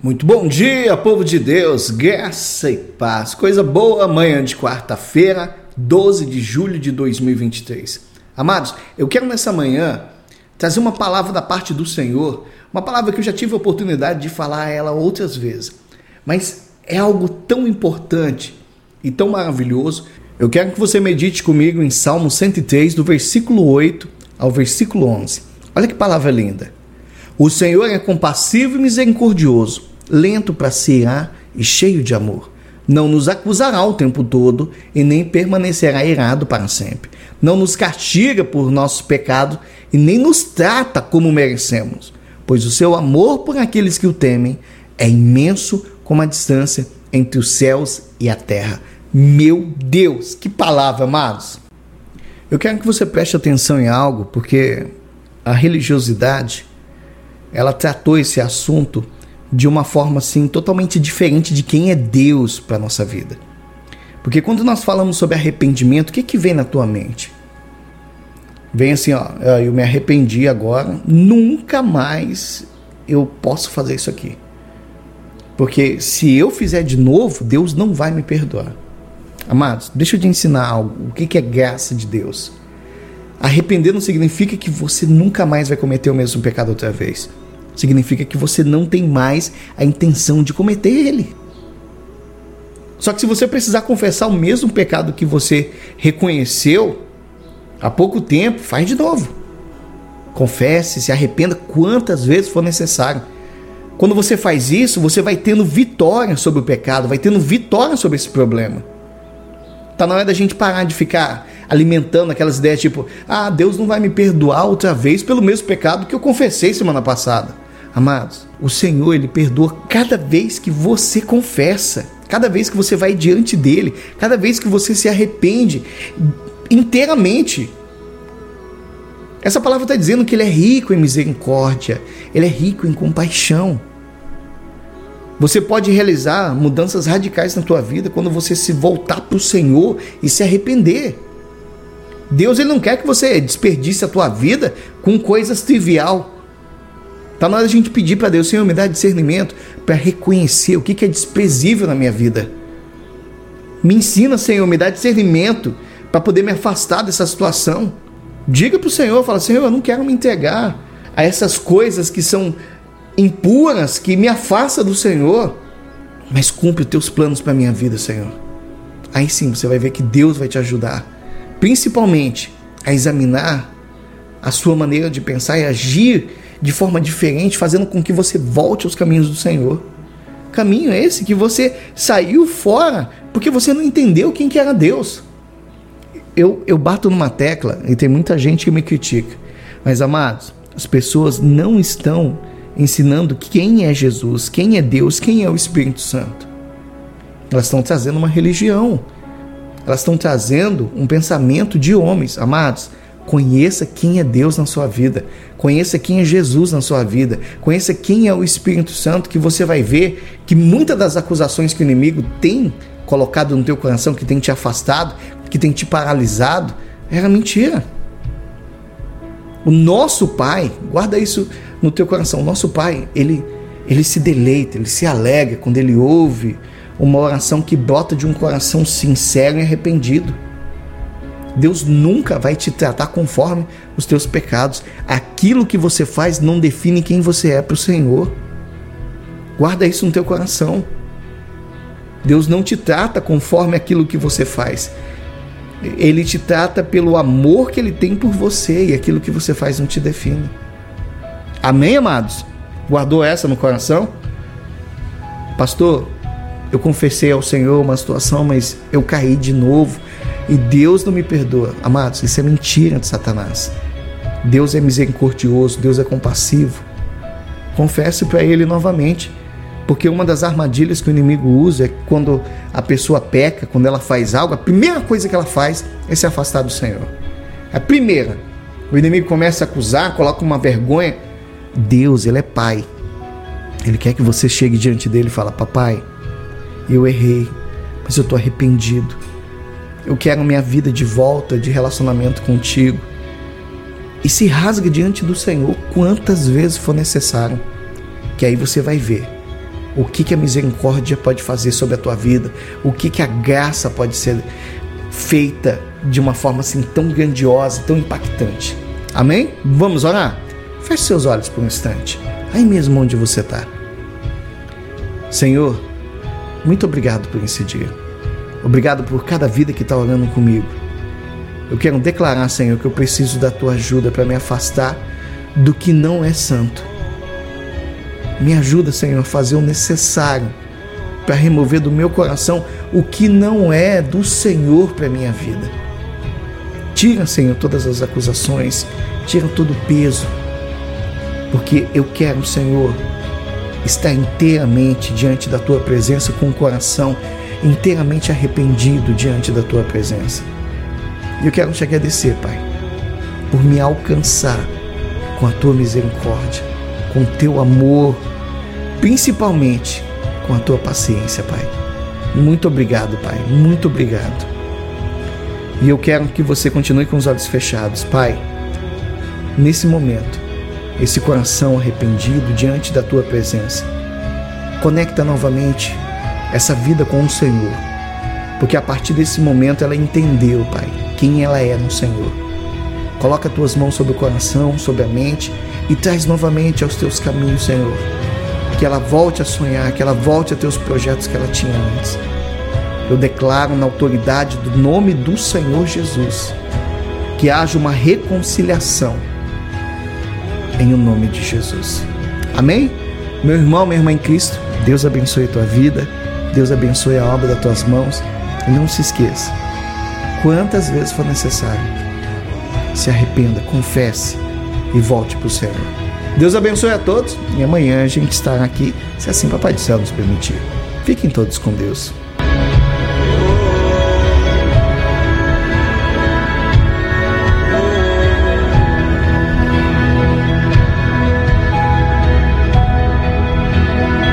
Muito bom dia, povo de Deus, graça e paz. Coisa boa, amanhã de quarta-feira, 12 de julho de 2023. Amados, eu quero nessa manhã trazer uma palavra da parte do Senhor, uma palavra que eu já tive a oportunidade de falar ela outras vezes, mas é algo tão importante e tão maravilhoso. Eu quero que você medite comigo em Salmo 103, do versículo 8 ao versículo 11. Olha que palavra linda. O Senhor é compassivo e misericordioso, lento para se irar e cheio de amor. Não nos acusará o tempo todo e nem permanecerá irado para sempre. Não nos castiga por nossos pecados e nem nos trata como merecemos, pois o seu amor por aqueles que o temem é imenso como a distância entre os céus e a terra. Meu Deus, que palavra, amados! Eu quero que você preste atenção em algo, porque a religiosidade ela tratou esse assunto de uma forma assim totalmente diferente de quem é Deus para nossa vida. Porque quando nós falamos sobre arrependimento, o que que vem na tua mente? Vem assim, ó, eu me arrependi agora, nunca mais eu posso fazer isso aqui. Porque se eu fizer de novo, Deus não vai me perdoar. Amados, deixa eu te ensinar algo. O que é graça de Deus? Arrepender não significa que você nunca mais vai cometer o mesmo pecado outra vez. Significa que você não tem mais a intenção de cometer ele. Só que se você precisar confessar o mesmo pecado que você reconheceu há pouco tempo, faz de novo. Confesse, se arrependa quantas vezes for necessário. Quando você faz isso, você vai tendo vitória sobre o pecado, vai tendo vitória sobre esse problema. Tá na hora da gente parar de ficar alimentando aquelas ideias tipo, ah, Deus não vai me perdoar outra vez pelo mesmo pecado que eu confessei semana passada. Amados, o Senhor ele perdoa cada vez que você confessa, cada vez que você vai diante dele, cada vez que você se arrepende inteiramente. Essa palavra está dizendo que ele é rico em misericórdia, ele é rico em compaixão. Você pode realizar mudanças radicais na tua vida quando você se voltar para o Senhor e se arrepender. Deus ele não quer que você desperdice a tua vida com coisas trivial. Tá na hora de a gente pedir para Deus, Senhor, me dá discernimento para reconhecer o que é desprezível na minha vida. Me ensina, Senhor, me dá discernimento para poder me afastar dessa situação. Diga para o Senhor, fala, Senhor, eu não quero me entregar a essas coisas que são impuras, que me afastam do Senhor, mas cumpre os teus planos para minha vida, Senhor. Aí sim você vai ver que Deus vai te ajudar principalmente a examinar a sua maneira de pensar e agir de forma diferente, fazendo com que você volte aos caminhos do Senhor. Caminho esse que você saiu fora porque você não entendeu quem que era Deus. Eu, eu bato numa tecla e tem muita gente que me critica, mas amados, as pessoas não estão ensinando quem é Jesus, quem é Deus, quem é o Espírito Santo. Elas estão trazendo uma religião elas estão trazendo um pensamento de homens. Amados, conheça quem é Deus na sua vida, conheça quem é Jesus na sua vida, conheça quem é o Espírito Santo, que você vai ver que muitas das acusações que o inimigo tem colocado no teu coração, que tem te afastado, que tem te paralisado, era mentira. O nosso Pai, guarda isso no teu coração, nosso Pai, ele, ele se deleita, ele se alegra quando ele ouve uma oração que brota de um coração sincero e arrependido. Deus nunca vai te tratar conforme os teus pecados. Aquilo que você faz não define quem você é para o Senhor. Guarda isso no teu coração. Deus não te trata conforme aquilo que você faz. Ele te trata pelo amor que ele tem por você e aquilo que você faz não te define. Amém, amados? Guardou essa no coração? Pastor, eu confessei ao Senhor uma situação, mas eu caí de novo e Deus não me perdoa. Amados, isso é mentira de Satanás. Deus é misericordioso, Deus é compassivo. Confesse para Ele novamente, porque uma das armadilhas que o inimigo usa é quando a pessoa peca, quando ela faz algo, a primeira coisa que ela faz é se afastar do Senhor. A primeira, o inimigo começa a acusar, coloca uma vergonha. Deus, Ele é Pai. Ele quer que você chegue diante dele e fale: Papai, eu errei, mas eu estou arrependido. Eu quero minha vida de volta, de relacionamento contigo. E se rasga diante do Senhor quantas vezes for necessário, que aí você vai ver o que, que a misericórdia pode fazer sobre a tua vida, o que, que a graça pode ser feita de uma forma assim tão grandiosa, tão impactante. Amém? Vamos orar? Feche seus olhos por um instante, aí mesmo onde você está. Senhor, muito obrigado por esse dia. Obrigado por cada vida que está orando comigo. Eu quero declarar, Senhor, que eu preciso da tua ajuda para me afastar do que não é santo. Me ajuda, Senhor, a fazer o necessário para remover do meu coração o que não é do Senhor para minha vida. Tira, Senhor, todas as acusações, tira todo o peso, porque eu quero, Senhor, estar inteiramente diante da tua presença com o coração inteiramente arrependido diante da tua presença. E eu quero te agradecer, Pai, por me alcançar com a tua misericórdia, com o teu amor, principalmente com a tua paciência, Pai. Muito obrigado, Pai. Muito obrigado. E eu quero que você continue com os olhos fechados, Pai. Nesse momento, esse coração arrependido diante da tua presença. Conecta novamente essa vida com o Senhor, porque a partir desse momento ela entendeu, Pai, quem ela é no Senhor. Coloca tuas mãos sobre o coração, sobre a mente e traz novamente aos teus caminhos, Senhor. Que ela volte a sonhar, que ela volte a ter os projetos que ela tinha antes. Eu declaro na autoridade do nome do Senhor Jesus que haja uma reconciliação em o nome de Jesus. Amém? Meu irmão, minha irmã em Cristo, Deus abençoe a tua vida, Deus abençoe a obra das tuas mãos e não se esqueça, quantas vezes for necessário, se arrependa, confesse e volte para o Senhor. Deus abençoe a todos e amanhã a gente estará aqui, se assim Papai do Céu nos permitir. Fiquem todos com Deus.